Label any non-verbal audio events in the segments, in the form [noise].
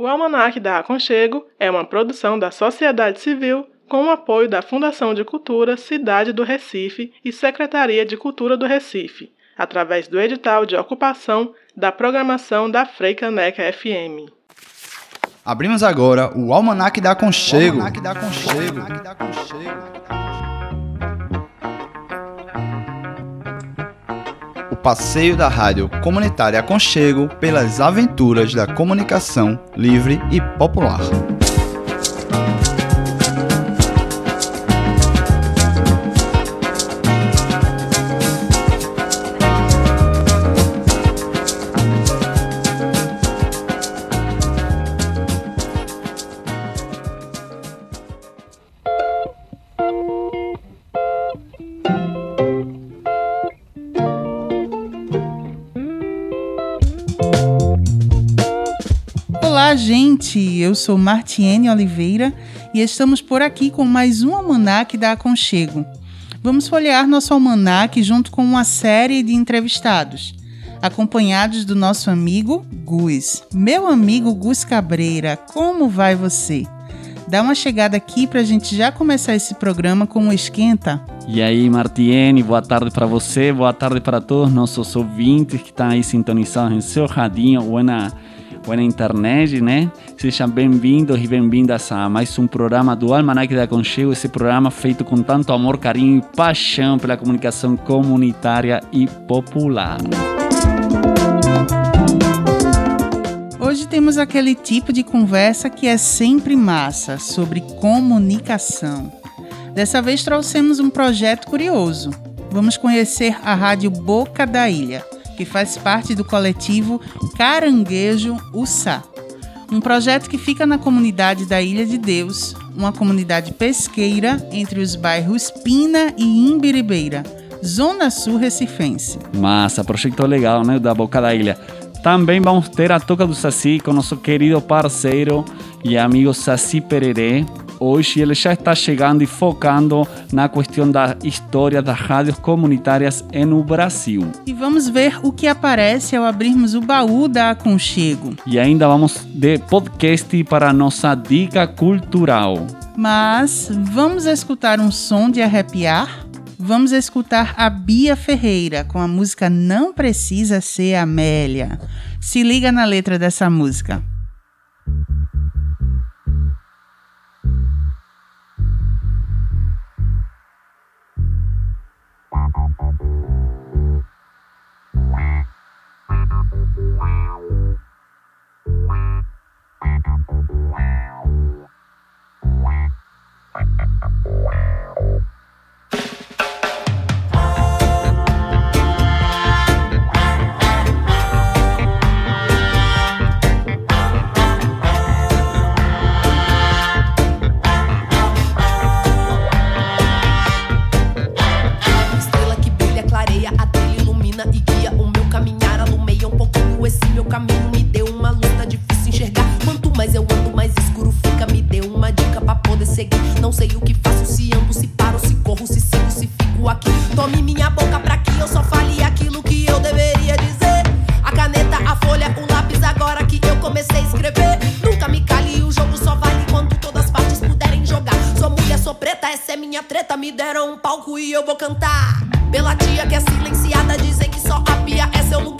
O Almanac da Aconchego é uma produção da sociedade civil com o apoio da Fundação de Cultura Cidade do Recife e Secretaria de Cultura do Recife, através do edital de ocupação da programação da Freicaneca FM. Abrimos agora o Almanac da Aconchego. O Almanac da Aconchego. Passeio da rádio comunitária Aconchego pelas aventuras da comunicação livre e popular. Eu sou Martiene Oliveira e estamos por aqui com mais um almanac da Aconchego. Vamos folhear nosso almanac junto com uma série de entrevistados, acompanhados do nosso amigo Gus. Meu amigo Gus Cabreira, como vai você? Dá uma chegada aqui para a gente já começar esse programa com um esquenta. E aí, Martiene, boa tarde para você, boa tarde para todos nossos ouvintes que estão aí sintonizados em seu radinho ou na ou na internet, né? Sejam bem-vindos e bem-vindas a mais um programa do Almanac da Conchego, esse programa feito com tanto amor, carinho e paixão pela comunicação comunitária e popular. Hoje temos aquele tipo de conversa que é sempre massa, sobre comunicação. Dessa vez trouxemos um projeto curioso. Vamos conhecer a Rádio Boca da Ilha que faz parte do coletivo Caranguejo Ussá, um projeto que fica na comunidade da Ilha de Deus, uma comunidade pesqueira entre os bairros Pina e Imbiribeira, Zona Sul Recifense. Massa, projeto legal, né, da Boca da Ilha. Também vamos ter a Toca do Saci com nosso querido parceiro e amigo Saci Pererê, hoje ele já está chegando e focando na questão da história das rádios comunitárias no Brasil. E vamos ver o que aparece ao abrirmos o baú da Aconchego. E ainda vamos de podcast para a nossa dica cultural. Mas vamos escutar um som de arrepiar? Vamos escutar a Bia Ferreira com a música Não Precisa Ser Amélia. Se liga na letra dessa música. sei o que faço, se ando, se paro, se corro, se sigo, se fico aqui. Tome minha boca pra que eu só fale aquilo que eu deveria dizer. A caneta, a folha, o lápis, agora que eu comecei a escrever. Nunca me cale, o jogo só vale quando todas as partes puderem jogar. Sou mulher, sou preta, essa é minha treta. Me deram um palco e eu vou cantar. Pela tia que é silenciada, dizem que só a pia é seu lugar.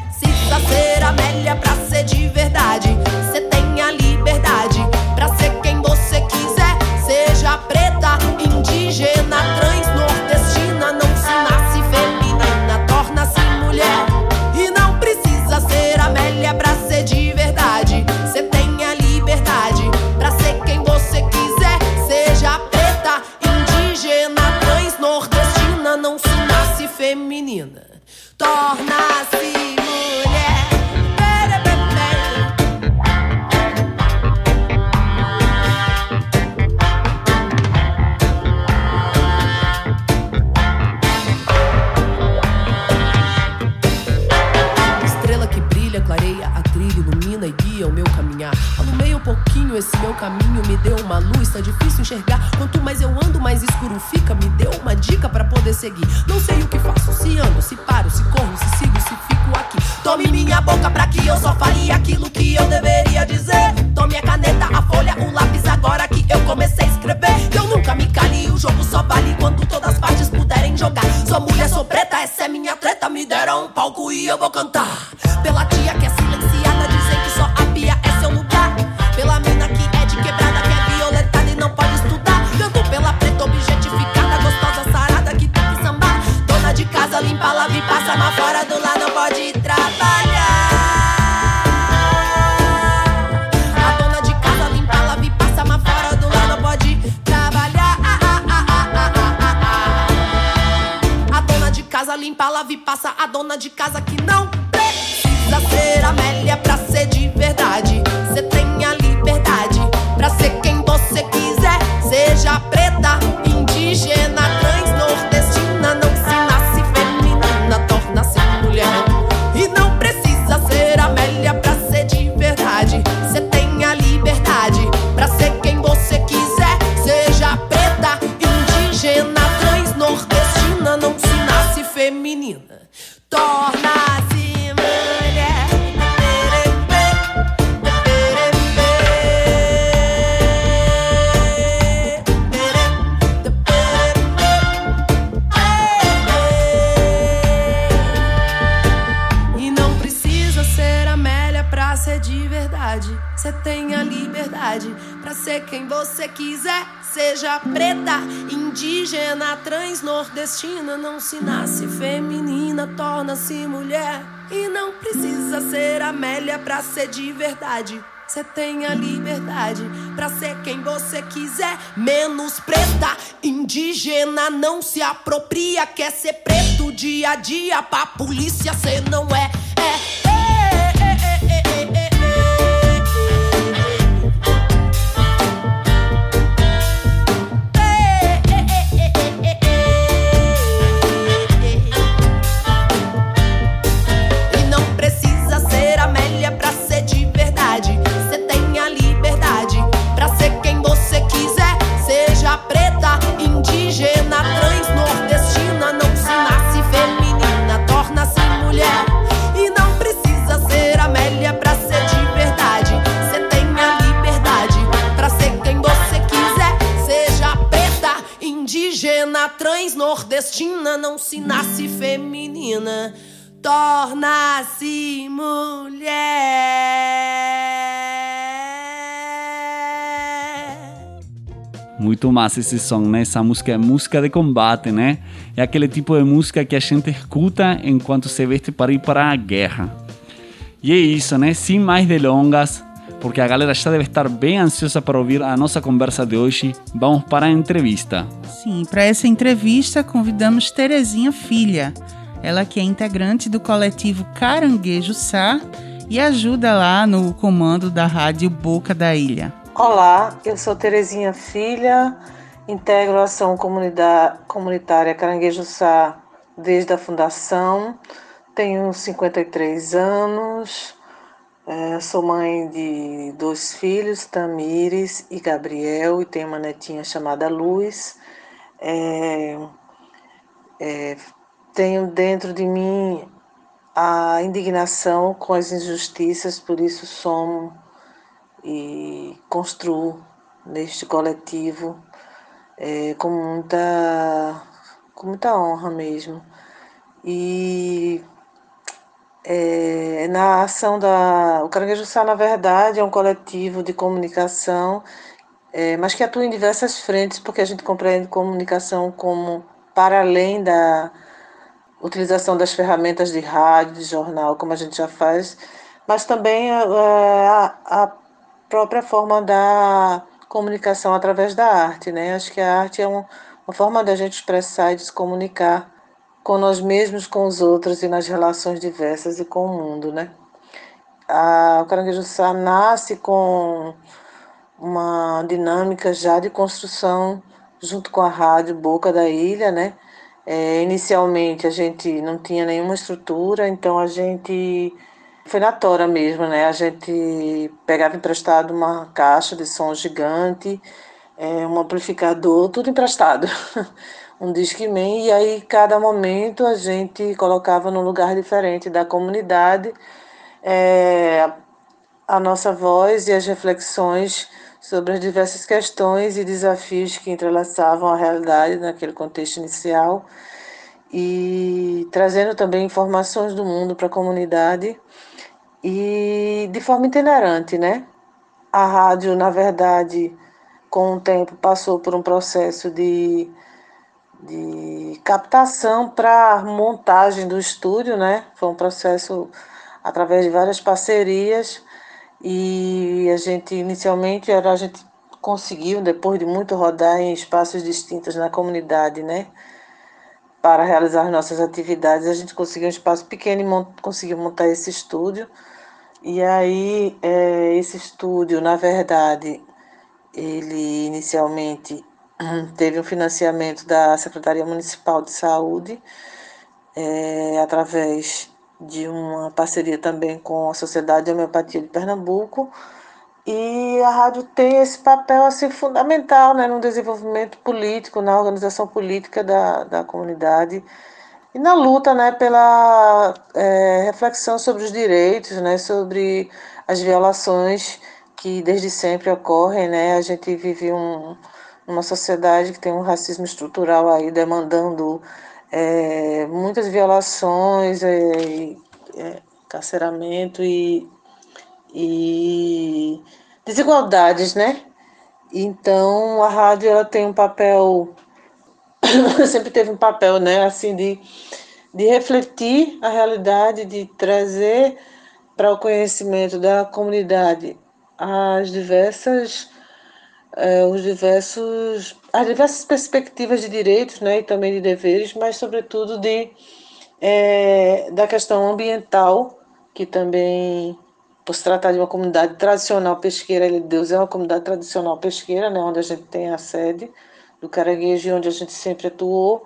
ser Amélia pra ser de verdade. Cê tem a liberdade pra ser quem você quiser, seja preta, indígena, trans, esse meu caminho me deu uma luz, tá difícil enxergar. Quanto mais eu ando, mais escuro fica. Me deu uma dica para poder seguir. Não sei o que faço, se ando, se paro, se corro, se sigo, se fico aqui. Tome minha boca pra que eu só fale aquilo que eu deveria dizer. Você tem a liberdade pra ser quem você quiser. Menos preta, indígena, não se apropria. Quer ser preto dia a dia pra polícia, cê não. É. Não se nasce feminina torna-se mulher. Muito massa esse som, né? Essa música é música de combate, né? É aquele tipo de música que a gente escuta enquanto se veste para ir para a guerra. E é isso, né? Sem mais delongas, porque a galera já deve estar bem ansiosa para ouvir a nossa conversa de hoje. Vamos para a entrevista. Sim, para essa entrevista convidamos Terezinha Filha. Ela que é integrante do coletivo Caranguejo Sá e ajuda lá no comando da rádio Boca da Ilha. Olá, eu sou Terezinha Filha, integro a ação comunitária Caranguejo Sá desde a fundação, tenho 53 anos, eh, sou mãe de dois filhos, Tamires e Gabriel, e tenho uma netinha chamada Luz. Eh, eh, tenho dentro de mim a indignação com as injustiças, por isso somo e construo neste coletivo eh, com muita com muita honra mesmo e eh, na ação da o Caranguejo Sá na verdade é um coletivo de comunicação eh, mas que atua em diversas frentes porque a gente compreende comunicação como para além da utilização das ferramentas de rádio, de jornal, como a gente já faz, mas também a, a, a própria forma da comunicação através da arte, né? Acho que a arte é um, uma forma da gente expressar e de se comunicar com nós mesmos, com os outros e nas relações diversas e com o mundo, né? A, o Caranguejo Sá nasce com uma dinâmica já de construção junto com a rádio Boca da Ilha, né? É, inicialmente a gente não tinha nenhuma estrutura, então a gente Foi na tora mesmo, né? A gente pegava emprestado uma caixa de som gigante, é, um amplificador, tudo emprestado. [laughs] um Discman, e aí cada momento a gente colocava num lugar diferente da comunidade é, a nossa voz e as reflexões sobre as diversas questões e desafios que entrelaçavam a realidade naquele contexto inicial e trazendo também informações do mundo para a comunidade e de forma itinerante, né? A rádio, na verdade, com o tempo passou por um processo de, de captação para montagem do estúdio, né? Foi um processo através de várias parcerias e a gente inicialmente a gente conseguiu depois de muito rodar em espaços distintos na comunidade, né? Para realizar nossas atividades, a gente conseguiu um espaço pequeno e mont conseguiu montar esse estúdio. E aí é, esse estúdio, na verdade, ele inicialmente teve um financiamento da Secretaria Municipal de Saúde é, através de uma parceria também com a Sociedade de Homeopatia de Pernambuco. E a rádio tem esse papel assim fundamental né, no desenvolvimento político, na organização política da, da comunidade e na luta né, pela é, reflexão sobre os direitos, né, sobre as violações que desde sempre ocorrem. Né? A gente vive um, uma sociedade que tem um racismo estrutural aí demandando é, muitas violações, é, é, carceramento e, e desigualdades, né? Então a rádio ela tem um papel, [coughs] sempre teve um papel, né, assim de, de refletir a realidade, de trazer para o conhecimento da comunidade as diversas é, os diversos, as diversas perspectivas de direitos né, e também de deveres, mas, sobretudo, de, é, da questão ambiental, que também, por se tratar de uma comunidade tradicional pesqueira, de Deus é uma comunidade tradicional pesqueira, né, onde a gente tem a sede do Caranguejo, onde a gente sempre atuou,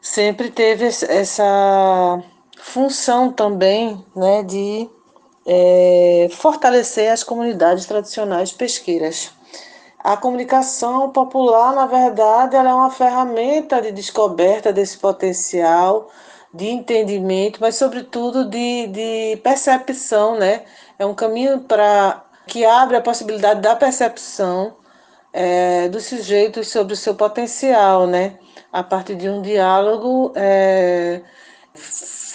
sempre teve essa função também né, de é, fortalecer as comunidades tradicionais pesqueiras. A comunicação popular, na verdade, ela é uma ferramenta de descoberta desse potencial, de entendimento, mas sobretudo de, de percepção, né? É um caminho para que abre a possibilidade da percepção é, dos sujeitos sobre o seu potencial, né? A partir de um diálogo é,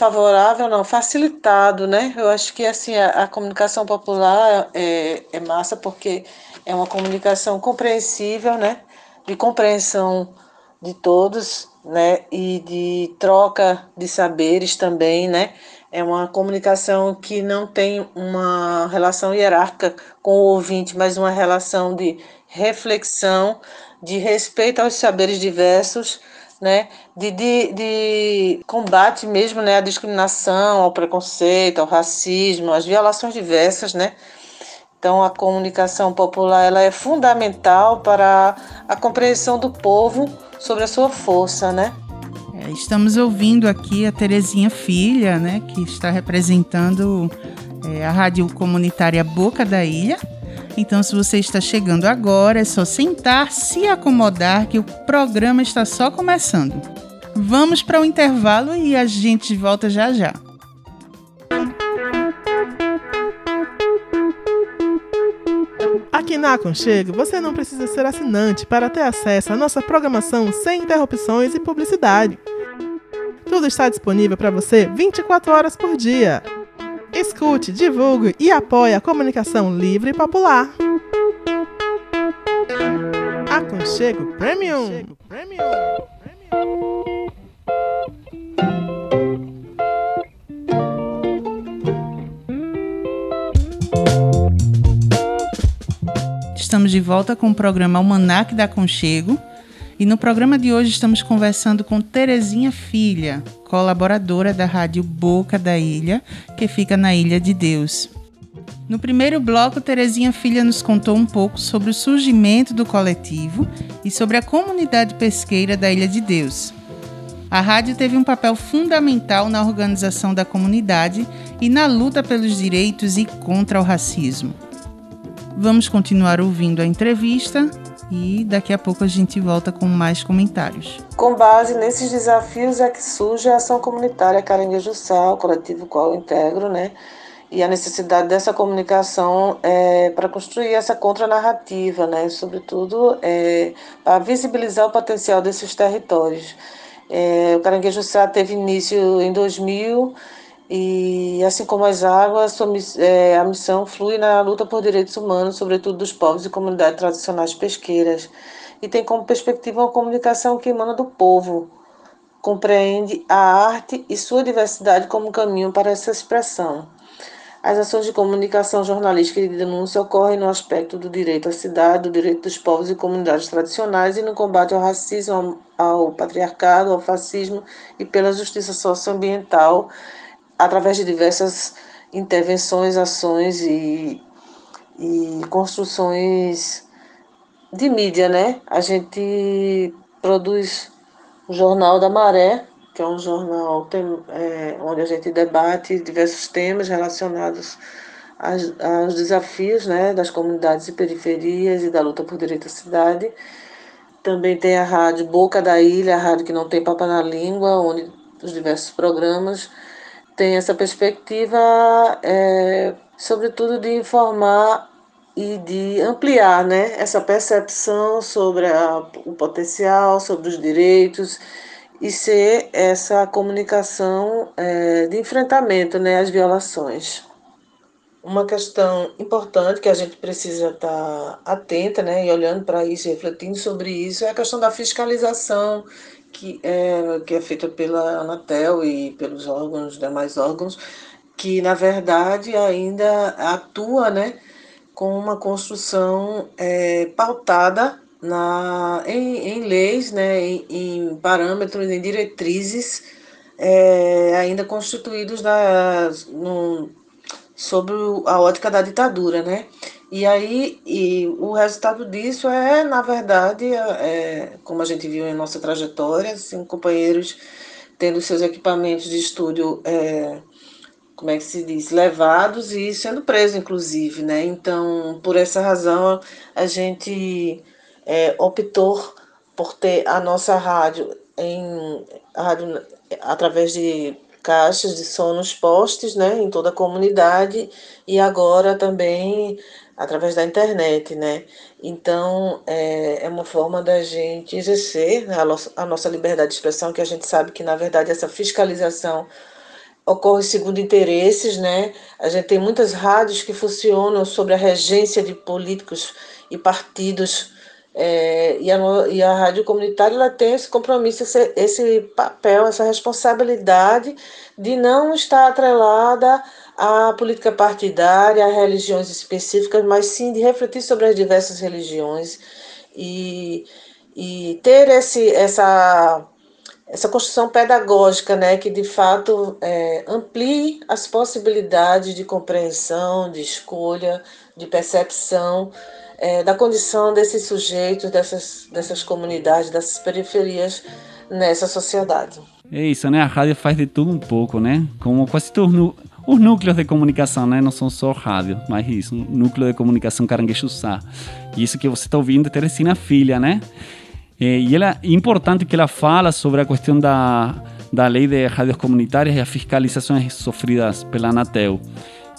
favorável, não, facilitado, né? Eu acho que assim a, a comunicação popular é, é massa porque é uma comunicação compreensível, né? De compreensão de todos, né? E de troca de saberes também, né? É uma comunicação que não tem uma relação hierárquica com o ouvinte, mas uma relação de reflexão, de respeito aos saberes diversos, né? De, de, de combate mesmo, né? À discriminação, ao preconceito, ao racismo, às violações diversas, né? Então, a comunicação popular ela é fundamental para a compreensão do povo sobre a sua força, né? É, estamos ouvindo aqui a Terezinha Filha, né, que está representando é, a rádio comunitária Boca da Ilha. Então, se você está chegando agora, é só sentar, se acomodar, que o programa está só começando. Vamos para o intervalo e a gente volta já já. Aqui na Aconchego, você não precisa ser assinante para ter acesso à nossa programação sem interrupções e publicidade. Tudo está disponível para você 24 horas por dia. Escute, divulgue e apoie a comunicação livre e popular. Aconchego Premium. Aconchego Premium. Estamos de volta com o programa Almanac da Conchego. E no programa de hoje estamos conversando com Terezinha Filha, colaboradora da Rádio Boca da Ilha, que fica na Ilha de Deus. No primeiro bloco, Terezinha Filha nos contou um pouco sobre o surgimento do coletivo e sobre a comunidade pesqueira da Ilha de Deus. A rádio teve um papel fundamental na organização da comunidade e na luta pelos direitos e contra o racismo. Vamos continuar ouvindo a entrevista e daqui a pouco a gente volta com mais comentários. Com base nesses desafios é que surge a ação comunitária Caranguejo Sal, coletivo qual eu integro, né? E a necessidade dessa comunicação é, para construir essa contranarrativa, né? Sobretudo é, para visibilizar o potencial desses territórios. É, o Caranguejo Sá teve início em 2000 e, assim como as águas, é, a missão flui na luta por direitos humanos, sobretudo dos povos e comunidades tradicionais pesqueiras, e tem como perspectiva uma comunicação que emana do povo, compreende a arte e sua diversidade como caminho para essa expressão. As ações de comunicação jornalística e de denúncia ocorrem no aspecto do direito à cidade, do direito dos povos e comunidades tradicionais e no combate ao racismo, ao patriarcado, ao fascismo e pela justiça socioambiental através de diversas intervenções, ações e, e construções de mídia, né? A gente produz o Jornal da Maré, que é um jornal é, onde a gente debate diversos temas relacionados aos, aos, desafios né, das comunidades e periferias e da luta por direito à cidade. Também tem a rádio Boca da Ilha, a rádio que não tem papa na língua, onde os diversos programas tem essa perspectiva, é, sobretudo, de informar e de ampliar né, essa percepção sobre a, o potencial, sobre os direitos e ser essa comunicação é, de enfrentamento né, às violações. Uma questão importante que a gente precisa estar atenta né, e olhando para isso, refletindo sobre isso, é a questão da fiscalização que é, que é feita pela Anatel e pelos órgãos, demais órgãos, que na verdade ainda atua né, com uma construção é, pautada na, em, em leis, né, em, em, parâmetros, em diretrizes é, ainda constituídos na, no, sobre a ótica da ditadura. Né? E aí, e o resultado disso é, na verdade, é, é, como a gente viu em nossa trajetória, assim, companheiros tendo seus equipamentos de estúdio, é, como é que se diz, levados e sendo presos, inclusive, né? Então, por essa razão, a gente é, optou por ter a nossa rádio em a rádio através de caixas de som nos postes, né, em toda a comunidade e agora também através da internet, né? Então, é, é uma forma da gente exercer a, nossa, a nossa liberdade de expressão, que a gente sabe que, na verdade, essa fiscalização ocorre segundo interesses, né? A gente tem muitas rádios que funcionam sobre a regência de políticos e partidos, é, e, a, e a rádio comunitária ela tem esse compromisso, esse, esse papel, essa responsabilidade de não estar atrelada a política partidária, a religiões específicas, mas sim de refletir sobre as diversas religiões e, e ter esse, essa, essa construção pedagógica, né, que de fato é, amplie as possibilidades de compreensão, de escolha, de percepção é, da condição desses sujeitos, dessas, dessas comunidades, dessas periferias nessa sociedade. É isso, né? A rádio faz de tudo um pouco, né? Como quase tudo os núcleos de comunicação, né? Não são só rádio, mas isso, um núcleo de comunicação Caranguejo-Sá. E isso que você está ouvindo é Teresina Filha, né? E ela, é importante que ela fala sobre a questão da, da lei de rádios comunitárias e as fiscalizações sofridas pela Anatel.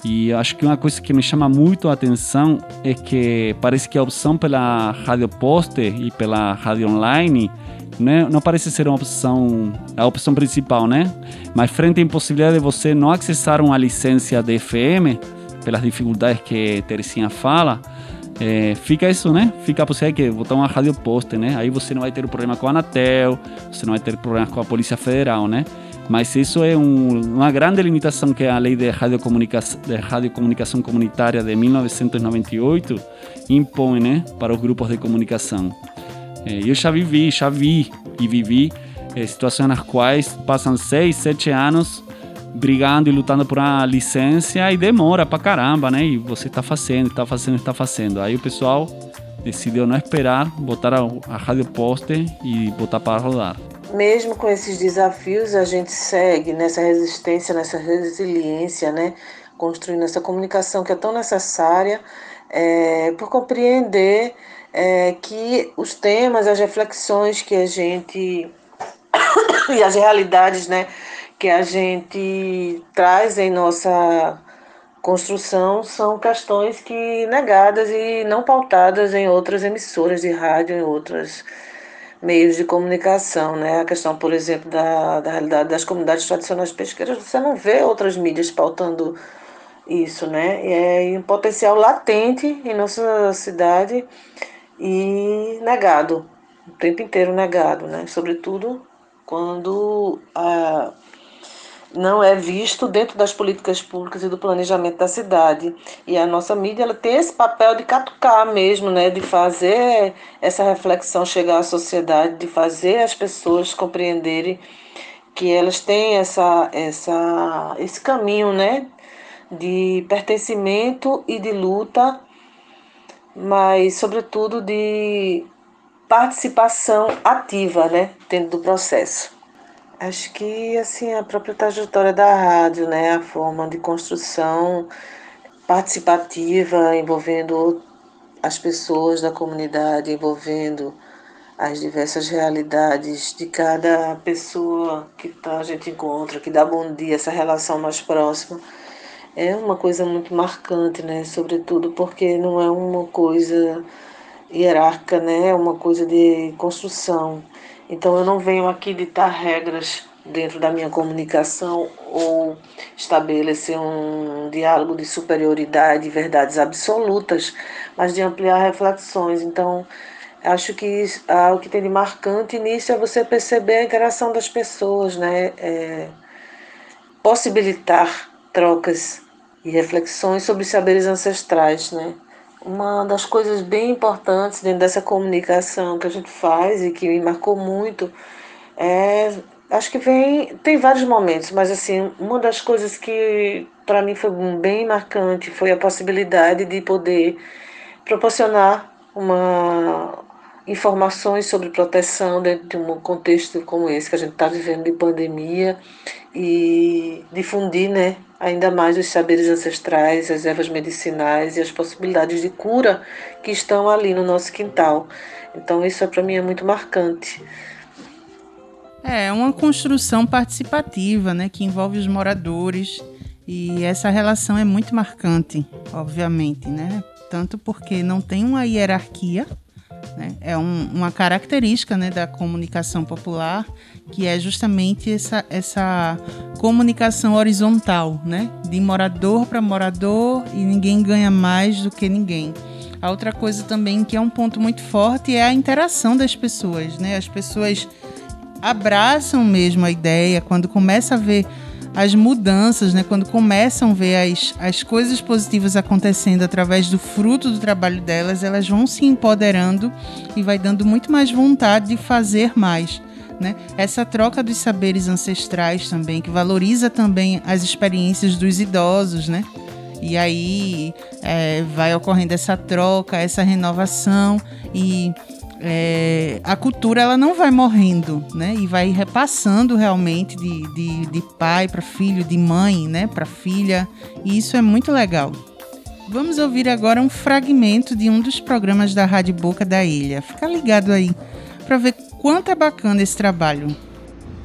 E acho que uma coisa que me chama muito a atenção é que parece que a opção pela rádio poster e pela rádio online né, não parece ser uma opção, a opção principal, né? Mas frente à impossibilidade de você não acessar uma licença de FM, pelas dificuldades que Teresinha fala, é, fica isso, né? Fica a possibilidade de botar uma rádio poste, né? Aí você não vai ter problema com a Anatel, você não vai ter problema com a Polícia Federal, né? Mas isso é um, uma grande limitação que a Lei de Radiocomunicação, de Radiocomunicação Comunitária de 1998 impõe, né? Para os grupos de comunicação. É, eu já vivi, já vi e vivi é, situações nas quais passam seis, sete anos brigando e lutando por uma licença e demora pra caramba, né? E você tá fazendo, tá fazendo, tá fazendo. Aí o pessoal decidiu não esperar, botar a, a rádio poster e botar para rodar. Mesmo com esses desafios, a gente segue nessa resistência, nessa resiliência, né? Construindo essa comunicação que é tão necessária é, por compreender é, que os temas, as reflexões que a gente [coughs] e as realidades, né, que a gente traz em nossa construção são questões que negadas e não pautadas em outras emissoras de rádio, em outros meios de comunicação, né? A questão, por exemplo, da, da realidade das comunidades tradicionais pesqueiras, você não vê outras mídias pautando isso, né? É um potencial latente em nossa cidade e negado, o tempo inteiro negado, né? Sobretudo quando a não é visto dentro das políticas públicas e do planejamento da cidade. E a nossa mídia ela tem esse papel de catucar mesmo, né, de fazer essa reflexão chegar à sociedade, de fazer as pessoas compreenderem que elas têm essa, essa, esse caminho, né, de pertencimento e de luta, mas sobretudo de participação ativa, né, dentro do processo. Acho que assim a própria trajetória da rádio, né, a forma de construção participativa envolvendo as pessoas da comunidade, envolvendo as diversas realidades de cada pessoa que tá, a gente encontra, que dá bom dia, essa relação mais próxima, é uma coisa muito marcante, né? Sobretudo porque não é uma coisa hierárquica, né? É uma coisa de construção. Então eu não venho aqui ditar regras dentro da minha comunicação ou estabelecer um diálogo de superioridade verdades absolutas, mas de ampliar reflexões. Então, acho que ah, o que tem de marcante nisso é você perceber a interação das pessoas, né? É, possibilitar trocas e reflexões sobre saberes ancestrais, né? Uma das coisas bem importantes dentro dessa comunicação que a gente faz e que me marcou muito é acho que vem tem vários momentos, mas assim, uma das coisas que para mim foi bem marcante foi a possibilidade de poder proporcionar uma informações sobre proteção dentro de um contexto como esse que a gente está vivendo de pandemia e difundir, né, ainda mais os saberes ancestrais, as ervas medicinais e as possibilidades de cura que estão ali no nosso quintal. Então isso para mim é muito marcante. É uma construção participativa, né, que envolve os moradores e essa relação é muito marcante, obviamente, né? Tanto porque não tem uma hierarquia, né? É um, uma característica né, da comunicação popular que é justamente essa, essa comunicação horizontal, né? De morador para morador e ninguém ganha mais do que ninguém. A outra coisa também que é um ponto muito forte é a interação das pessoas, né? As pessoas abraçam mesmo a ideia quando começa a ver as mudanças, né? Quando começam a ver as, as coisas positivas acontecendo através do fruto do trabalho delas, elas vão se empoderando e vai dando muito mais vontade de fazer mais. Né? Essa troca dos saberes ancestrais também, que valoriza também as experiências dos idosos, né? E aí é, vai ocorrendo essa troca, essa renovação e é, a cultura ela não vai morrendo, né? E vai repassando realmente de, de, de pai para filho, de mãe, né, para filha. E isso é muito legal. Vamos ouvir agora um fragmento de um dos programas da Rádio Boca da Ilha. Fica ligado aí para ver quanto é bacana esse trabalho.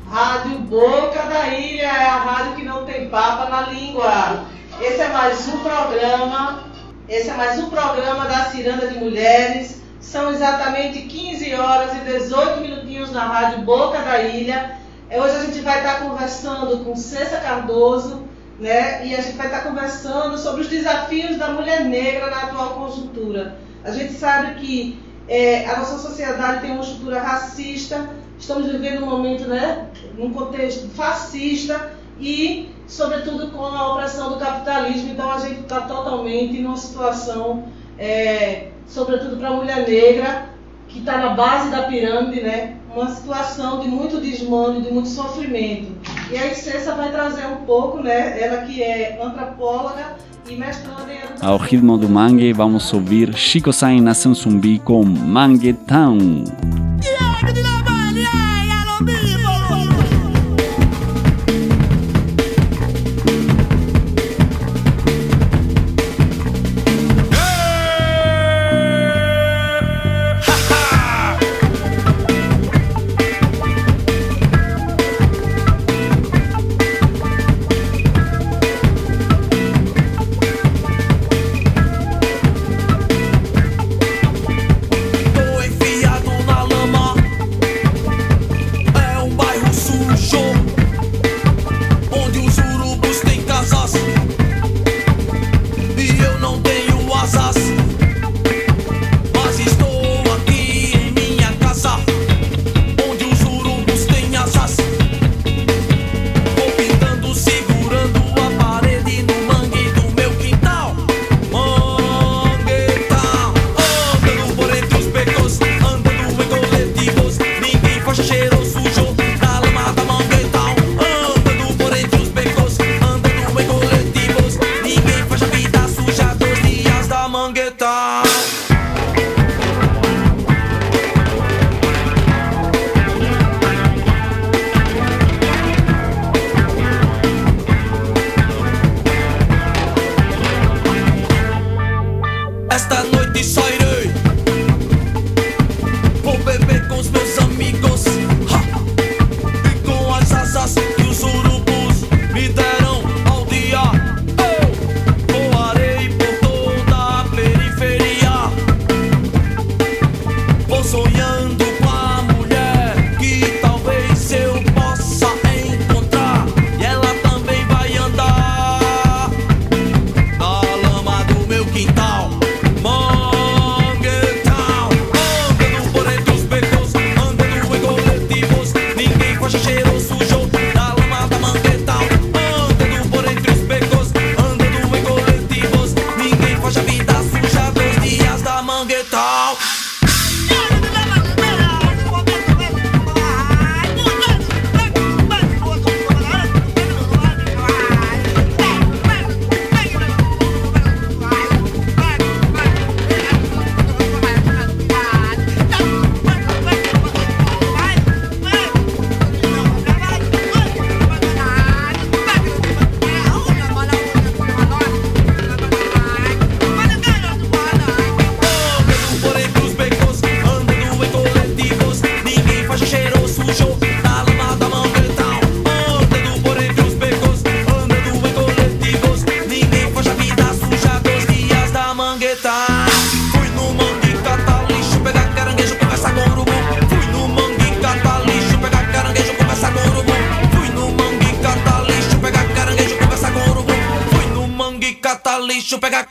Rádio Boca da Ilha é a rádio que não tem papa na língua. Esse é mais um programa, esse é mais um programa da Ciranda de Mulheres são exatamente 15 horas e 18 minutinhos na Rádio Boca da Ilha. É, hoje a gente vai estar conversando com Cessa Cardoso, né? E a gente vai estar conversando sobre os desafios da mulher negra na atual conjuntura. A gente sabe que é, a nossa sociedade tem uma estrutura racista, estamos vivendo um momento, né, num contexto fascista e, sobretudo, com a opressão do capitalismo. Então, a gente está totalmente numa situação é, sobretudo para a mulher negra, que está na base da pirâmide, né? uma situação de muito desmano, de muito sofrimento. E a Icessa vai trazer um pouco, né? ela que é antropóloga e mestranda em educação. Ao ritmo do mangue, vamos ouvir Chico Sain Nação Zumbi com Mangue Town.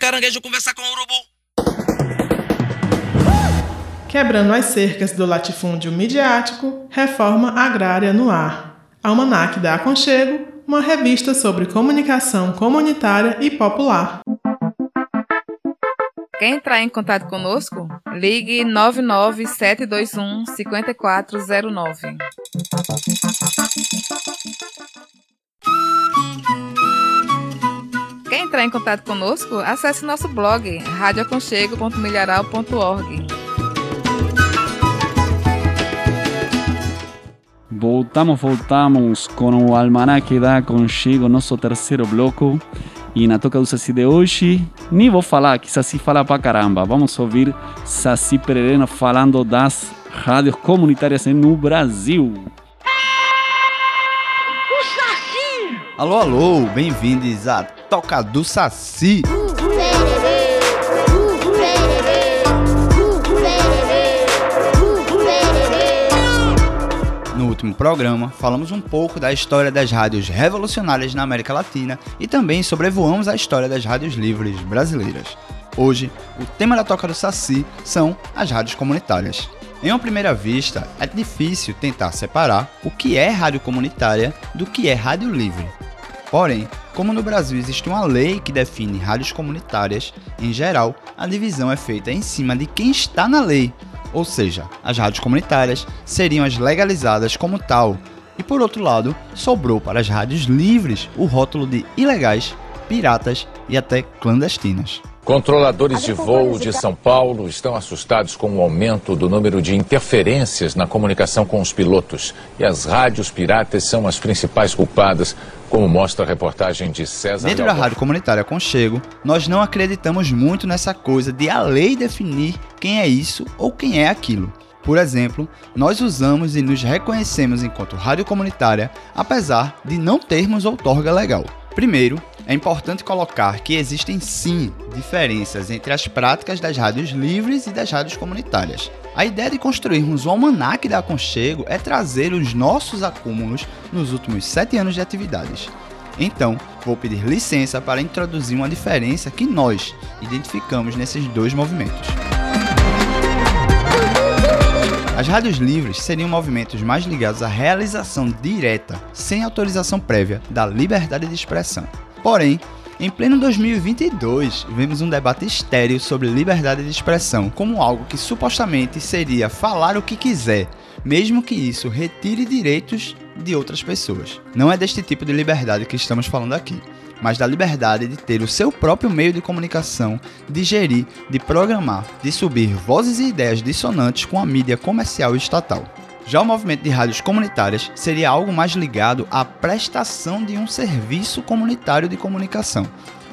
Caranguejo, conversa com o urubu. Quebrando as cercas do latifúndio midiático, reforma agrária no ar. Almanac da Aconchego, uma revista sobre comunicação comunitária e popular. Quer entrar em contato conosco? Ligue 99721 5409. Quer entrar em contato conosco? Acesse nosso blog radioaconchego.milharal.org. Voltamos, voltamos com o Almanac da Conchego, nosso terceiro bloco. E na Toca do Saci de hoje, nem vou falar, que Saci fala pra caramba. Vamos ouvir Saci Pererena falando das rádios comunitárias no Brasil. Alô, alô, bem-vindos à Toca do Saci. No último programa, falamos um pouco da história das rádios revolucionárias na América Latina e também sobrevoamos a história das rádios livres brasileiras. Hoje, o tema da Toca do Saci são as rádios comunitárias. Em uma primeira vista, é difícil tentar separar o que é rádio comunitária do que é rádio livre. Porém, como no Brasil existe uma lei que define rádios comunitárias, em geral, a divisão é feita em cima de quem está na lei, ou seja, as rádios comunitárias seriam as legalizadas como tal, e por outro lado, sobrou para as rádios livres o rótulo de ilegais, piratas e até clandestinas. Controladores de voo de São Paulo estão assustados com o aumento do número de interferências na comunicação com os pilotos. E as rádios piratas são as principais culpadas, como mostra a reportagem de César. Dentro da rádio comunitária Conchego, nós não acreditamos muito nessa coisa de a lei definir quem é isso ou quem é aquilo. Por exemplo, nós usamos e nos reconhecemos enquanto rádio comunitária, apesar de não termos outorga legal. Primeiro, é importante colocar que existem sim diferenças entre as práticas das rádios livres e das rádios comunitárias. A ideia de construirmos o almanac da Aconchego é trazer os nossos acúmulos nos últimos sete anos de atividades. Então, vou pedir licença para introduzir uma diferença que nós identificamos nesses dois movimentos. As rádios livres seriam movimentos mais ligados à realização direta, sem autorização prévia, da liberdade de expressão. Porém, em pleno 2022, vemos um debate estéril sobre liberdade de expressão como algo que supostamente seria falar o que quiser, mesmo que isso retire direitos de outras pessoas. Não é deste tipo de liberdade que estamos falando aqui, mas da liberdade de ter o seu próprio meio de comunicação, de gerir, de programar, de subir vozes e ideias dissonantes com a mídia comercial e estatal. Já o movimento de rádios comunitárias seria algo mais ligado à prestação de um serviço comunitário de comunicação,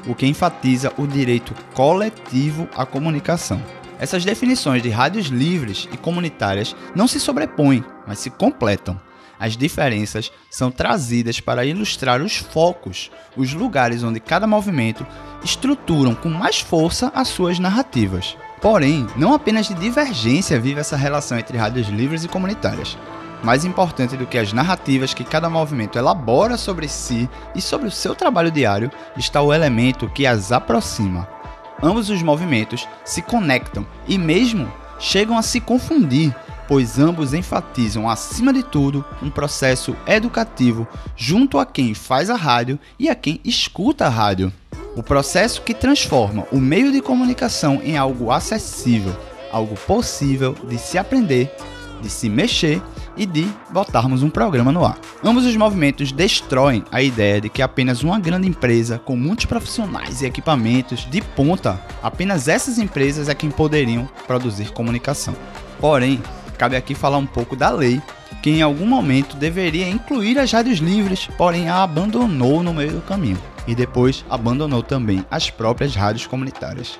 o que enfatiza o direito coletivo à comunicação. Essas definições de rádios livres e comunitárias não se sobrepõem, mas se completam. As diferenças são trazidas para ilustrar os focos, os lugares onde cada movimento estruturam com mais força as suas narrativas. Porém, não apenas de divergência vive essa relação entre rádios livres e comunitárias. Mais importante do que as narrativas que cada movimento elabora sobre si e sobre o seu trabalho diário está o elemento que as aproxima. Ambos os movimentos se conectam e mesmo chegam a se confundir, pois ambos enfatizam, acima de tudo, um processo educativo junto a quem faz a rádio e a quem escuta a rádio. O processo que transforma o meio de comunicação em algo acessível, algo possível de se aprender, de se mexer e de botarmos um programa no ar. Ambos os movimentos destroem a ideia de que apenas uma grande empresa com muitos profissionais e equipamentos de ponta, apenas essas empresas é quem poderiam produzir comunicação. Porém, cabe aqui falar um pouco da lei, que em algum momento deveria incluir as rádios livres, porém a abandonou no meio do caminho e depois abandonou também as próprias rádios comunitárias.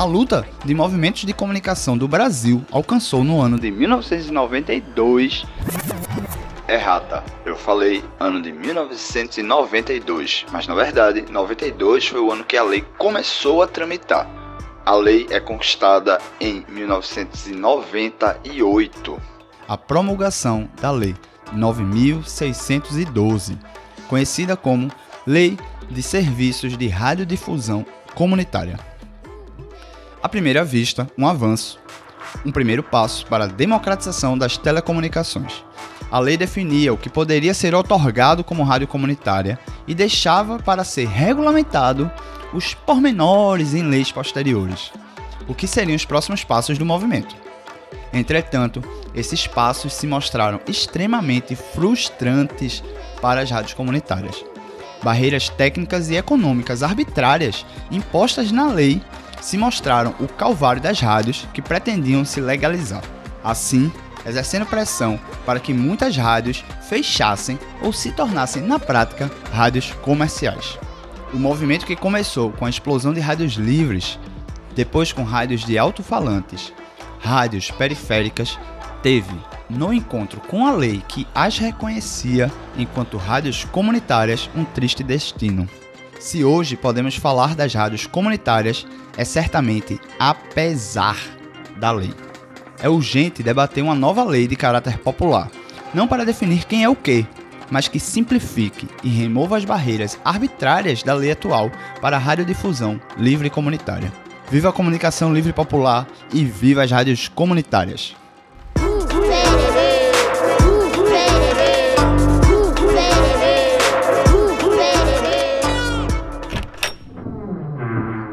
A luta de movimentos de comunicação do Brasil alcançou no ano de 1992. Errata, eu falei ano de 1992, mas na verdade, 92 foi o ano que a lei começou a tramitar. A lei é conquistada em 1998. A promulgação da lei 9612, conhecida como Lei de Serviços de Radiodifusão Comunitária. À primeira vista, um avanço, um primeiro passo para a democratização das telecomunicações. A lei definia o que poderia ser otorgado como rádio comunitária e deixava para ser regulamentado os pormenores em leis posteriores, o que seriam os próximos passos do movimento. Entretanto, esses passos se mostraram extremamente frustrantes para as rádios comunitárias. Barreiras técnicas e econômicas arbitrárias impostas na lei se mostraram o calvário das rádios que pretendiam se legalizar. Assim, exercendo pressão para que muitas rádios fechassem ou se tornassem, na prática, rádios comerciais. O movimento que começou com a explosão de rádios livres, depois com rádios de alto-falantes, rádios periféricas, teve, no encontro com a lei que as reconhecia enquanto rádios comunitárias, um triste destino. Se hoje podemos falar das rádios comunitárias, é certamente apesar da lei. É urgente debater uma nova lei de caráter popular, não para definir quem é o que, mas que simplifique e remova as barreiras arbitrárias da lei atual para a radiodifusão livre e comunitária. Viva a comunicação livre e popular e viva as rádios comunitárias!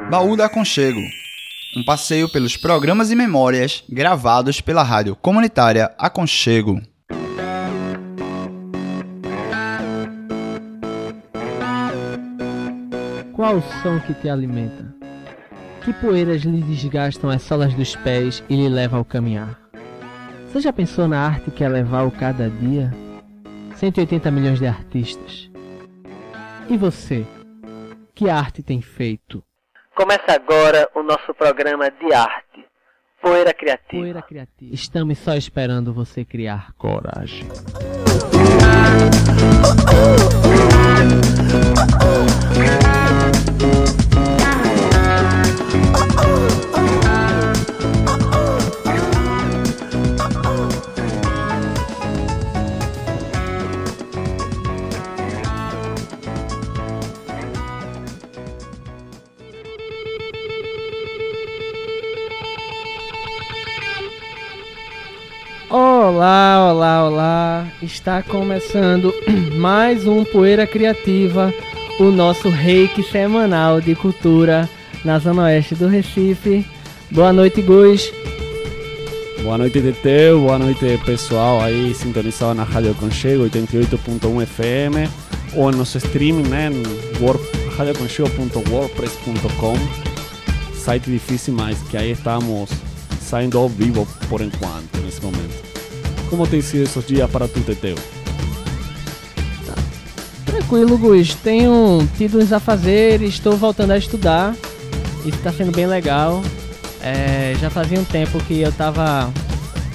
Baú da Aconchego um passeio pelos programas e memórias gravados pela rádio comunitária Aconchego. Qual o som que te alimenta? Que poeiras lhe desgastam as solas dos pés e lhe levam ao caminhar? Você já pensou na arte que é levar o cada dia? 180 milhões de artistas. E você? Que arte tem feito? Começa agora o nosso programa de arte. Poeira Criativa. Poeira Criativa. Estamos só esperando você criar coragem. Olá, olá, olá! Está começando [clears throat] mais um Poeira Criativa, o nosso reiki semanal de cultura na Zona Oeste do Recife. Boa noite, Gus. Boa noite, Teteu. Boa noite, pessoal aí sintonizado na Rádio Conchego 88.1 FM ou no nosso streaming, né? radioconchego.wordpress.com Site difícil, mas que aí estamos saindo ao vivo por enquanto, nesse momento. Como tem sido esses dias para tu, Teteu? Tranquilo, Gus. Tenho tido uns afazeres, estou voltando a estudar. Isso está sendo bem legal. É, já fazia um tempo que eu estava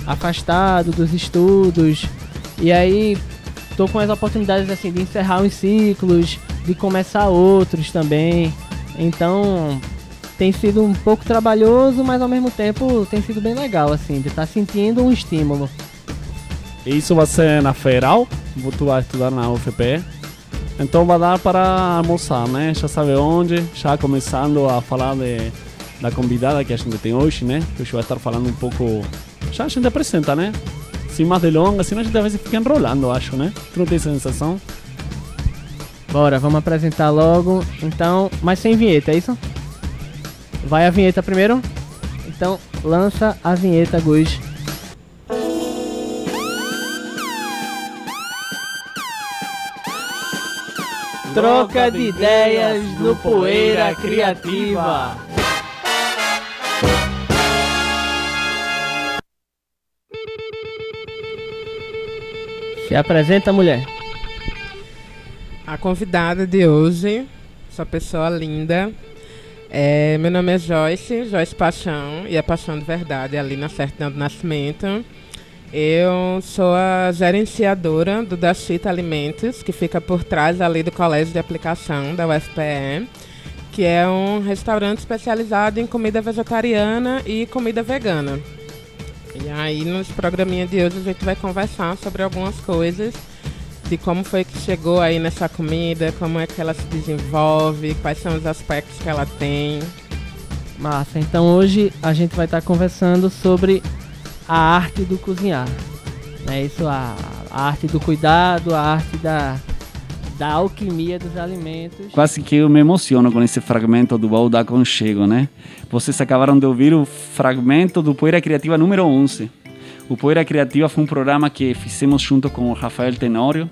afastado dos estudos. E aí estou com as oportunidades assim de encerrar uns ciclos, de começar outros também. Então tem sido um pouco trabalhoso, mas ao mesmo tempo tem sido bem legal assim, de estar tá sentindo um estímulo. Isso vai ser na federal, tu vai estudar na UFP. Então vai dar para almoçar, né? Já sabe onde, já começando a falar de, da convidada que a gente tem hoje, né? Que hoje vai estar falando um pouco. Já a gente apresenta, né? Sem mais delongas, senão a gente às vezes fica enrolando, acho, né? Tu não tem essa sensação? Bora, vamos apresentar logo. Então, mas sem vinheta, é isso? Vai a vinheta primeiro? Então, lança a vinheta, Gus. Troca de ideias no Poeira Criativa. Se apresenta, mulher. A convidada de hoje, essa pessoa linda. É, meu nome é Joyce, Joyce Paixão, e é Paixão de Verdade, ali na certidão do nascimento. Eu sou a gerenciadora do Dachita Alimentos, que fica por trás ali do Colégio de Aplicação da UFPE, que é um restaurante especializado em comida vegetariana e comida vegana. E aí, nos programinha de hoje, a gente vai conversar sobre algumas coisas de como foi que chegou aí nessa comida, como é que ela se desenvolve, quais são os aspectos que ela tem. Massa, então hoje a gente vai estar conversando sobre a arte do cozinhar. Né? Isso, a, a arte do cuidado, a arte da, da alquimia dos alimentos. Quase que eu me emociono com esse fragmento do baú da Aconchego, né? Vocês acabaram de ouvir o fragmento do Poeira Criativa número 11. O Poeira Criativa foi um programa que fizemos junto com o Rafael Tenório.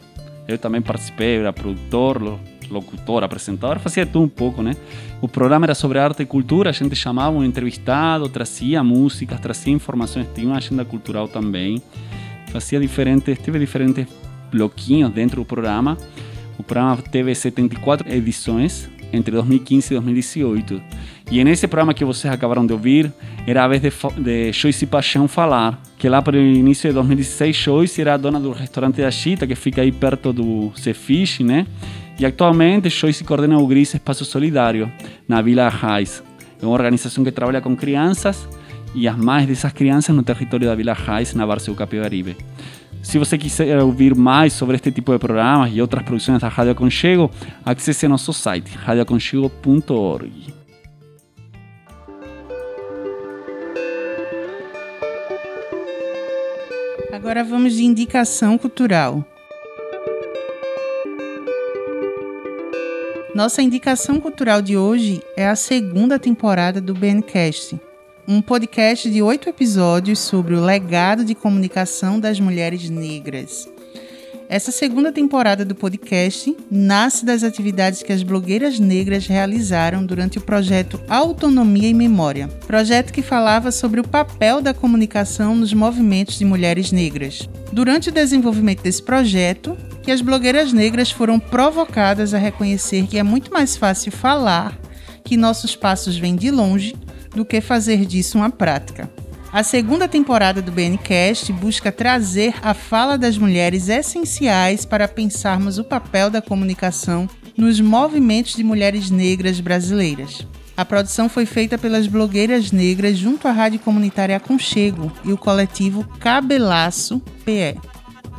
Eu também participei, era produtor, locutor, apresentador, fazia tudo um pouco, né? O programa era sobre arte e cultura, a gente chamava um entrevistado, trazia músicas, trazia informações, tinha uma agenda cultural também. Fazia diferentes, teve diferentes bloquinhos dentro do programa. O programa teve 74 edições entre 2015 e 2018. E nesse programa que vocês acabaram de ouvir, era a vez de, de Joyce Paixão falar, que lá para o início de 2016, Joyce era a dona do restaurante da Chita, que fica aí perto do Cefish, né? E atualmente Joyce coordena o Gris Espaço Solidário, na Vila Raiz. É uma organização que trabalha com crianças e as mães dessas crianças no território da Vila Raiz, na Barça do Capibaribe. Se você quiser ouvir mais sobre este tipo de programas e outras produções da Rádio Aconchego, acesse nosso site radioaconchego.org. Agora vamos de indicação cultural. Nossa indicação cultural de hoje é a segunda temporada do BNcast, um podcast de oito episódios sobre o legado de comunicação das mulheres negras. Essa segunda temporada do podcast nasce das atividades que as blogueiras negras realizaram durante o projeto Autonomia e Memória, projeto que falava sobre o papel da comunicação nos movimentos de mulheres negras. Durante o desenvolvimento desse projeto, que as blogueiras negras foram provocadas a reconhecer que é muito mais fácil falar que nossos passos vêm de longe do que fazer disso uma prática. A segunda temporada do BNcast busca trazer a fala das mulheres essenciais para pensarmos o papel da comunicação nos movimentos de mulheres negras brasileiras. A produção foi feita pelas blogueiras negras junto à Rádio Comunitária Aconchego e o coletivo Cabelaço PE.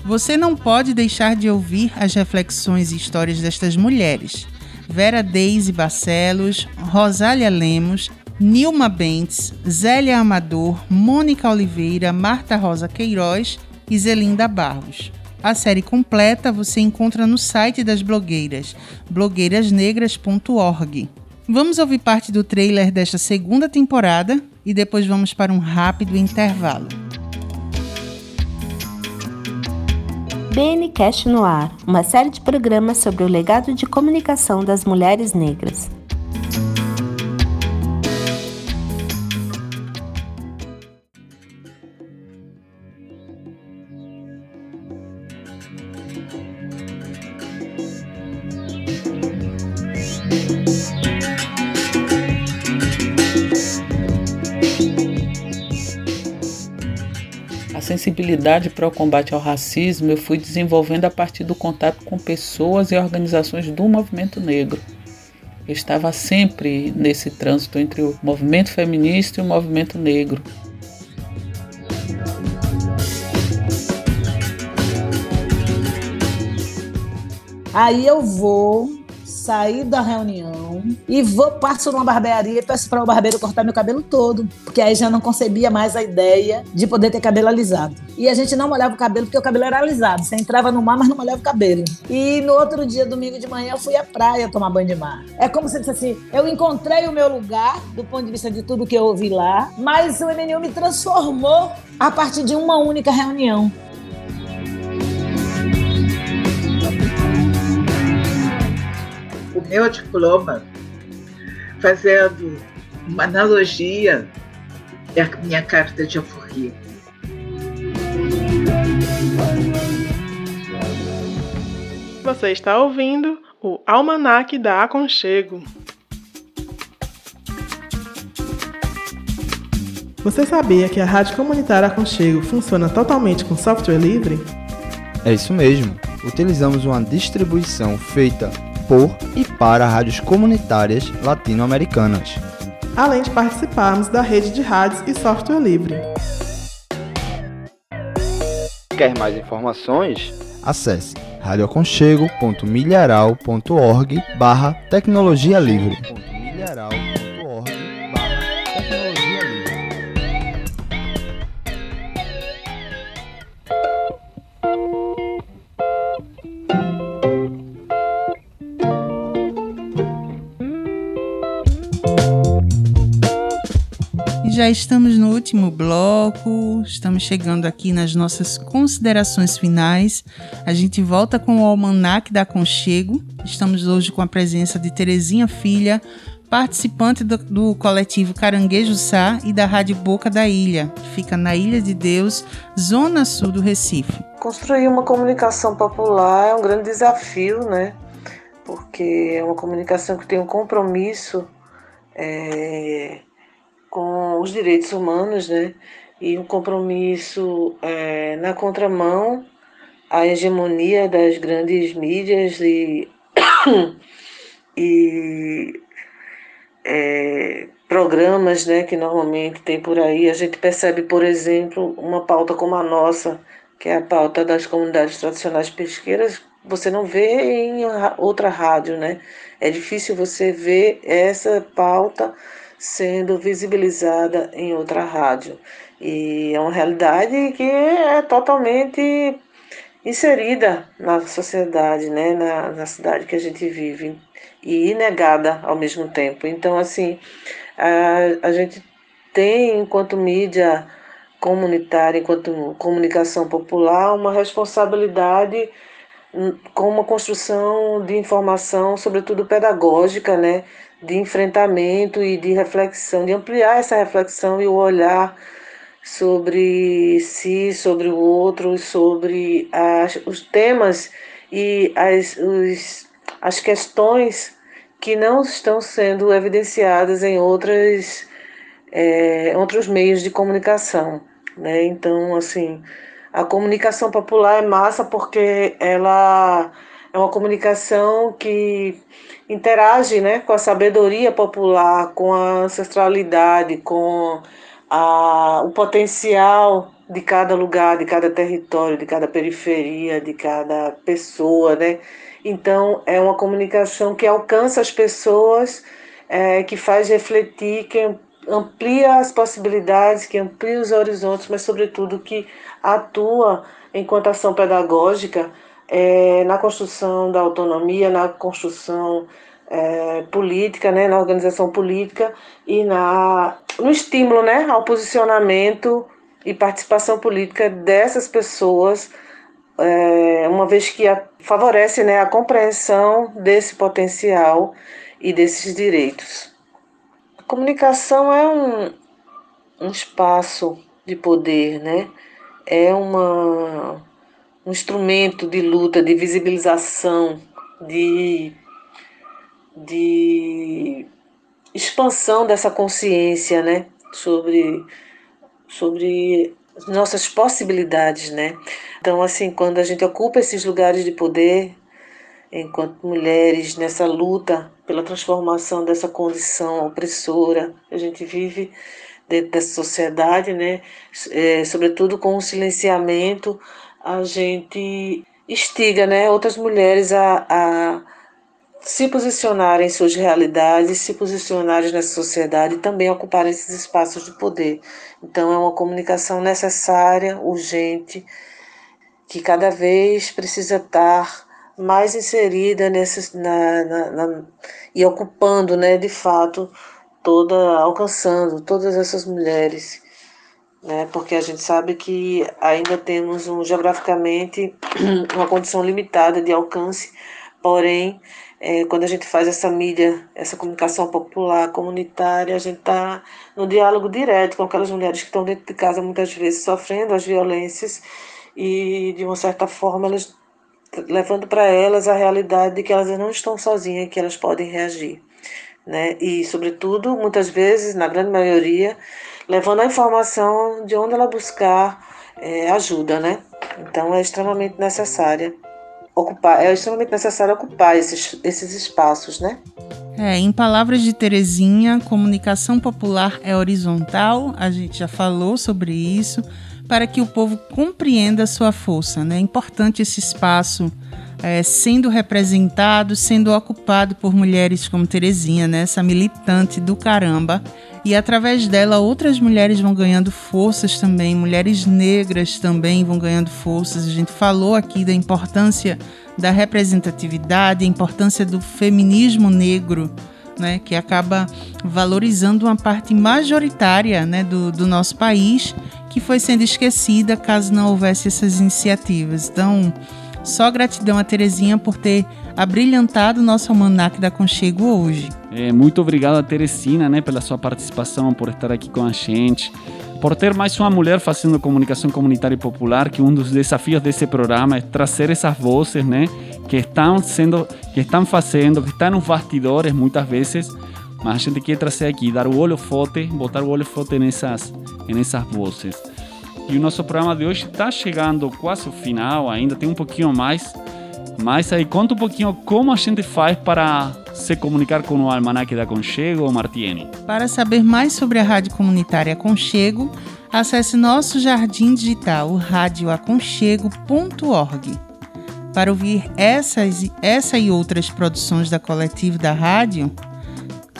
Você não pode deixar de ouvir as reflexões e histórias destas mulheres. Vera Deise Barcelos, Rosália Lemos, Nilma Bentes, Zélia Amador, Mônica Oliveira, Marta Rosa Queiroz e Zelinda Barros. A série completa você encontra no site das blogueiras, blogueirasnegras.org. Vamos ouvir parte do trailer desta segunda temporada e depois vamos para um rápido intervalo. BNcast no ar, uma série de programas sobre o legado de comunicação das mulheres negras. Sensibilidade para o combate ao racismo eu fui desenvolvendo a partir do contato com pessoas e organizações do movimento negro. Eu estava sempre nesse trânsito entre o movimento feminista e o movimento negro. Aí eu vou sair da reunião e vou, passo numa barbearia e peço para o barbeiro cortar meu cabelo todo, porque aí já não concebia mais a ideia de poder ter cabelo alisado. E a gente não molhava o cabelo porque o cabelo era alisado. Você entrava no mar, mas não molhava o cabelo. E no outro dia, domingo de manhã, eu fui à praia tomar banho de mar. É como se disse assim: eu encontrei o meu lugar do ponto de vista de tudo que eu ouvi lá, mas o MNU me transformou a partir de uma única reunião. Meu diploma, fazendo uma analogia da minha carta de alforria. Você está ouvindo o Almanac da Aconchego. Você sabia que a Rádio Comunitária Aconchego funciona totalmente com software livre? É isso mesmo. Utilizamos uma distribuição feita por e para rádios comunitárias latino-americanas. Além de participarmos da rede de rádios e software livre. Quer mais informações? Acesse radioaconchego.milharal.org barra tecnologia livre. Já estamos no último bloco, estamos chegando aqui nas nossas considerações finais. A gente volta com o Almanac da Conchego. Estamos hoje com a presença de Terezinha Filha, participante do, do, coletivo Caranguejo Sá e da Rádio Boca da Ilha, que fica na Ilha de Deus, zona sul do Recife. Construir uma comunicação popular é um grande desafio, né? Porque é uma comunicação que tem um compromisso é, com os direitos humanos, né? E um compromisso é, na contramão à hegemonia das grandes mídias e, [coughs] e é, programas né, que normalmente tem por aí. A gente percebe, por exemplo, uma pauta como a nossa, que é a pauta das comunidades tradicionais pesqueiras, você não vê em outra rádio, né? É difícil você ver essa pauta sendo visibilizada em outra rádio. E é uma realidade que é totalmente inserida na sociedade, né? na, na cidade que a gente vive, e negada ao mesmo tempo. Então, assim, a, a gente tem, enquanto mídia comunitária, enquanto comunicação popular, uma responsabilidade hum, com uma construção de informação, sobretudo pedagógica, né? De enfrentamento e de reflexão, de ampliar essa reflexão e o olhar sobre si, sobre o outro, sobre as, os temas e as, os, as questões que não estão sendo evidenciadas em outras, é, outros meios de comunicação. Né? Então, assim, a comunicação popular é massa porque ela é uma comunicação que interage né, com a sabedoria popular, com a ancestralidade, com a, o potencial de cada lugar, de cada território, de cada periferia, de cada pessoa, né? Então, é uma comunicação que alcança as pessoas, é, que faz refletir, que amplia as possibilidades, que amplia os horizontes, mas, sobretudo, que atua enquanto ação pedagógica é, na construção da autonomia, na construção é, política, né, na organização política e na, no estímulo né, ao posicionamento e participação política dessas pessoas, é, uma vez que a, favorece né, a compreensão desse potencial e desses direitos. A comunicação é um, um espaço de poder, né? é uma um instrumento de luta, de visibilização, de, de expansão dessa consciência, né? Sobre, sobre nossas possibilidades, né? Então, assim, quando a gente ocupa esses lugares de poder, enquanto mulheres, nessa luta pela transformação dessa condição opressora, a gente vive dentro dessa sociedade, né? É, sobretudo com o silenciamento a gente instiga né, outras mulheres a, a se posicionarem em suas realidades, se posicionarem nessa sociedade e também ocuparem esses espaços de poder. Então, é uma comunicação necessária, urgente, que cada vez precisa estar mais inserida nesse, na, na, na, e ocupando, né, de fato, toda, alcançando todas essas mulheres né? porque a gente sabe que ainda temos um, geograficamente [clears throat] uma condição limitada de alcance, porém, é, quando a gente faz essa mídia, essa comunicação popular, comunitária, a gente está no diálogo direto com aquelas mulheres que estão dentro de casa muitas vezes sofrendo as violências e, de uma certa forma, elas levando para elas a realidade de que elas não estão sozinhas, que elas podem reagir. Né? E, sobretudo, muitas vezes, na grande maioria, levando a informação de onde ela buscar é, ajuda, né? Então é extremamente necessária ocupar, é extremamente necessário ocupar esses, esses espaços, né? É, em palavras de Terezinha, comunicação popular é horizontal, a gente já falou sobre isso, para que o povo compreenda a sua força. Né? É importante esse espaço é, sendo representado, sendo ocupado por mulheres como Terezinha, né, essa militante do caramba. E através dela, outras mulheres vão ganhando forças também, mulheres negras também vão ganhando forças. A gente falou aqui da importância da representatividade, a importância do feminismo negro. Né, que acaba valorizando uma parte majoritária né, do, do nosso país que foi sendo esquecida caso não houvesse essas iniciativas. Então, só gratidão a Terezinha por ter abrilhantado nosso almanac da Conchego hoje. É, muito obrigado a Teresina né, pela sua participação, por estar aqui com a gente, por ter mais uma mulher fazendo comunicação comunitária e popular, que um dos desafios desse programa é trazer essas vozes né, que estão sendo, que estão fazendo, que estão nos bastidores muitas vezes, mas a gente quer trazer aqui, dar o olho forte, botar o olho forte nessas, nessas vozes. E o nosso programa de hoje está chegando quase ao final, ainda tem um pouquinho mais. Mas aí conta um pouquinho como a gente faz para se comunicar com o Almanac da Conchego, Martiene. Para saber mais sobre a Rádio Comunitária Conchego, acesse nosso jardim digital, radioaconchego.org. Para ouvir essas, essa e outras produções da Coletivo da Rádio,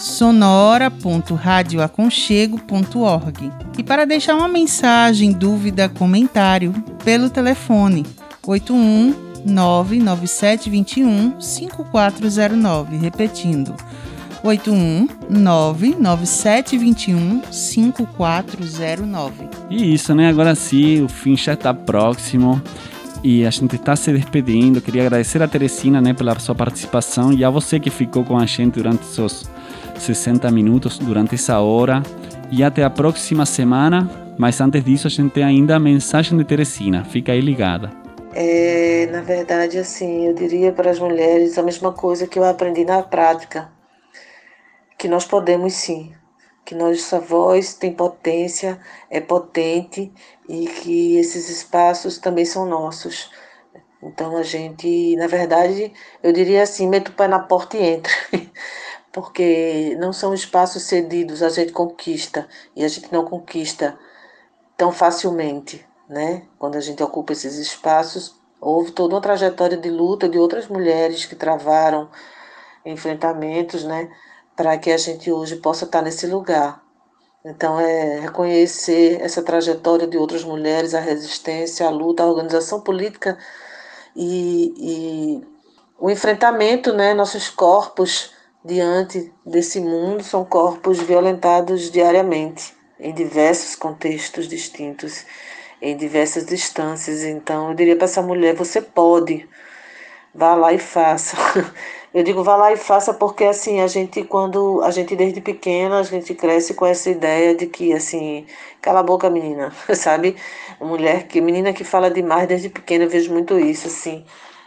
sonora.radioaconchego.org. E para deixar uma mensagem, dúvida, comentário, pelo telefone 81 99721 5409, repetindo 81 99721 5409. E isso, né? Agora sim, o fim já está próximo e a gente está se despedindo. Queria agradecer a Teresina, né, pela sua participação e a você que ficou com a gente durante seus 60 minutos durante essa hora. E até a próxima semana. Mas antes disso, a gente tem ainda a mensagem de Teresina. Fica aí ligada. É, na verdade, assim, eu diria para as mulheres a mesma coisa que eu aprendi na prática. Que nós podemos sim. Que nossa voz tem potência, é potente e que esses espaços também são nossos. Então a gente, na verdade, eu diria assim, mete o pé na porta e entra. [laughs] porque não são espaços cedidos, a gente conquista e a gente não conquista tão facilmente, né? Quando a gente ocupa esses espaços, houve toda uma trajetória de luta de outras mulheres que travaram enfrentamentos, né, para que a gente hoje possa estar nesse lugar. Então é reconhecer essa trajetória de outras mulheres, a resistência, a luta, a organização política e, e o enfrentamento, né, nossos corpos diante desse mundo são corpos violentados diariamente, em diversos contextos distintos, em diversas distâncias. Então, eu diria para essa mulher: você pode, vá lá e faça. [laughs] Eu digo vá lá e faça porque assim a gente quando a gente desde pequena a gente cresce com essa ideia de que assim cala a boca menina, [laughs] sabe? Mulher que menina que fala demais desde pequena eu vejo muito isso assim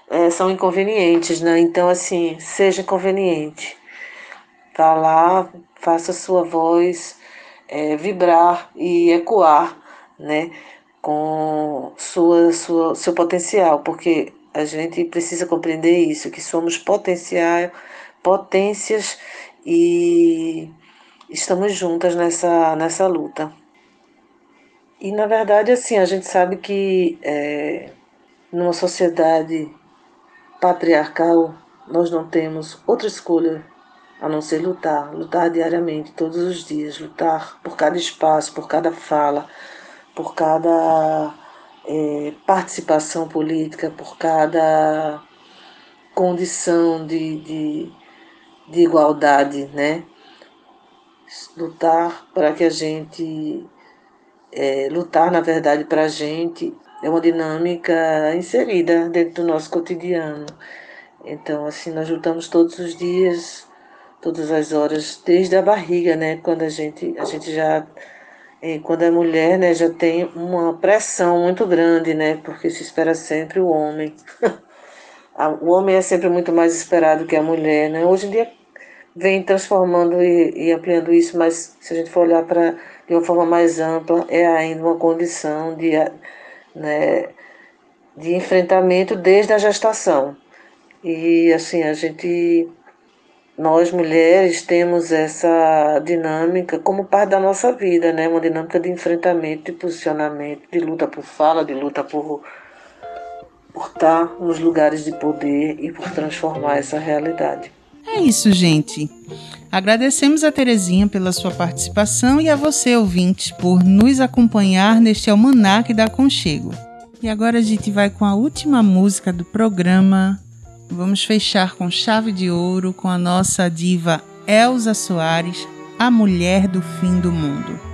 é, são inconvenientes, né? Então assim seja conveniente Vá lá, faça sua voz é, vibrar e ecoar, né? Com sua, sua, seu potencial, porque a gente precisa compreender isso, que somos potencial, potências e estamos juntas nessa, nessa luta. E na verdade, assim, a gente sabe que é, numa sociedade patriarcal nós não temos outra escolha a não ser lutar, lutar diariamente, todos os dias, lutar por cada espaço, por cada fala, por cada é, participação política, por cada condição de, de, de igualdade, né? Lutar para que a gente. É, lutar, na verdade, para a gente é uma dinâmica inserida dentro do nosso cotidiano. Então, assim, nós lutamos todos os dias todas as horas, desde a barriga, né? Quando a gente, a gente já, é, quando é mulher, né, já tem uma pressão muito grande, né? Porque se espera sempre o homem. [laughs] o homem é sempre muito mais esperado que a mulher, né? Hoje em dia vem transformando e, e ampliando isso, mas se a gente for olhar para de uma forma mais ampla, é ainda uma condição de, né, de enfrentamento desde a gestação. E assim, a gente nós mulheres temos essa dinâmica como parte da nossa vida, né? Uma dinâmica de enfrentamento, de posicionamento, de luta por fala, de luta por por estar nos lugares de poder e por transformar essa realidade. É isso, gente. Agradecemos a Terezinha pela sua participação e a você, ouvinte, por nos acompanhar neste almanaque da Aconchego. E agora a gente vai com a última música do programa. Vamos fechar com chave de ouro com a nossa diva Elza Soares, a mulher do fim do mundo.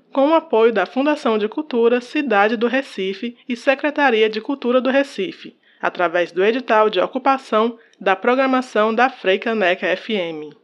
com o apoio da Fundação de Cultura Cidade do Recife e Secretaria de Cultura do Recife, através do edital de ocupação da programação da Freicaneca FM.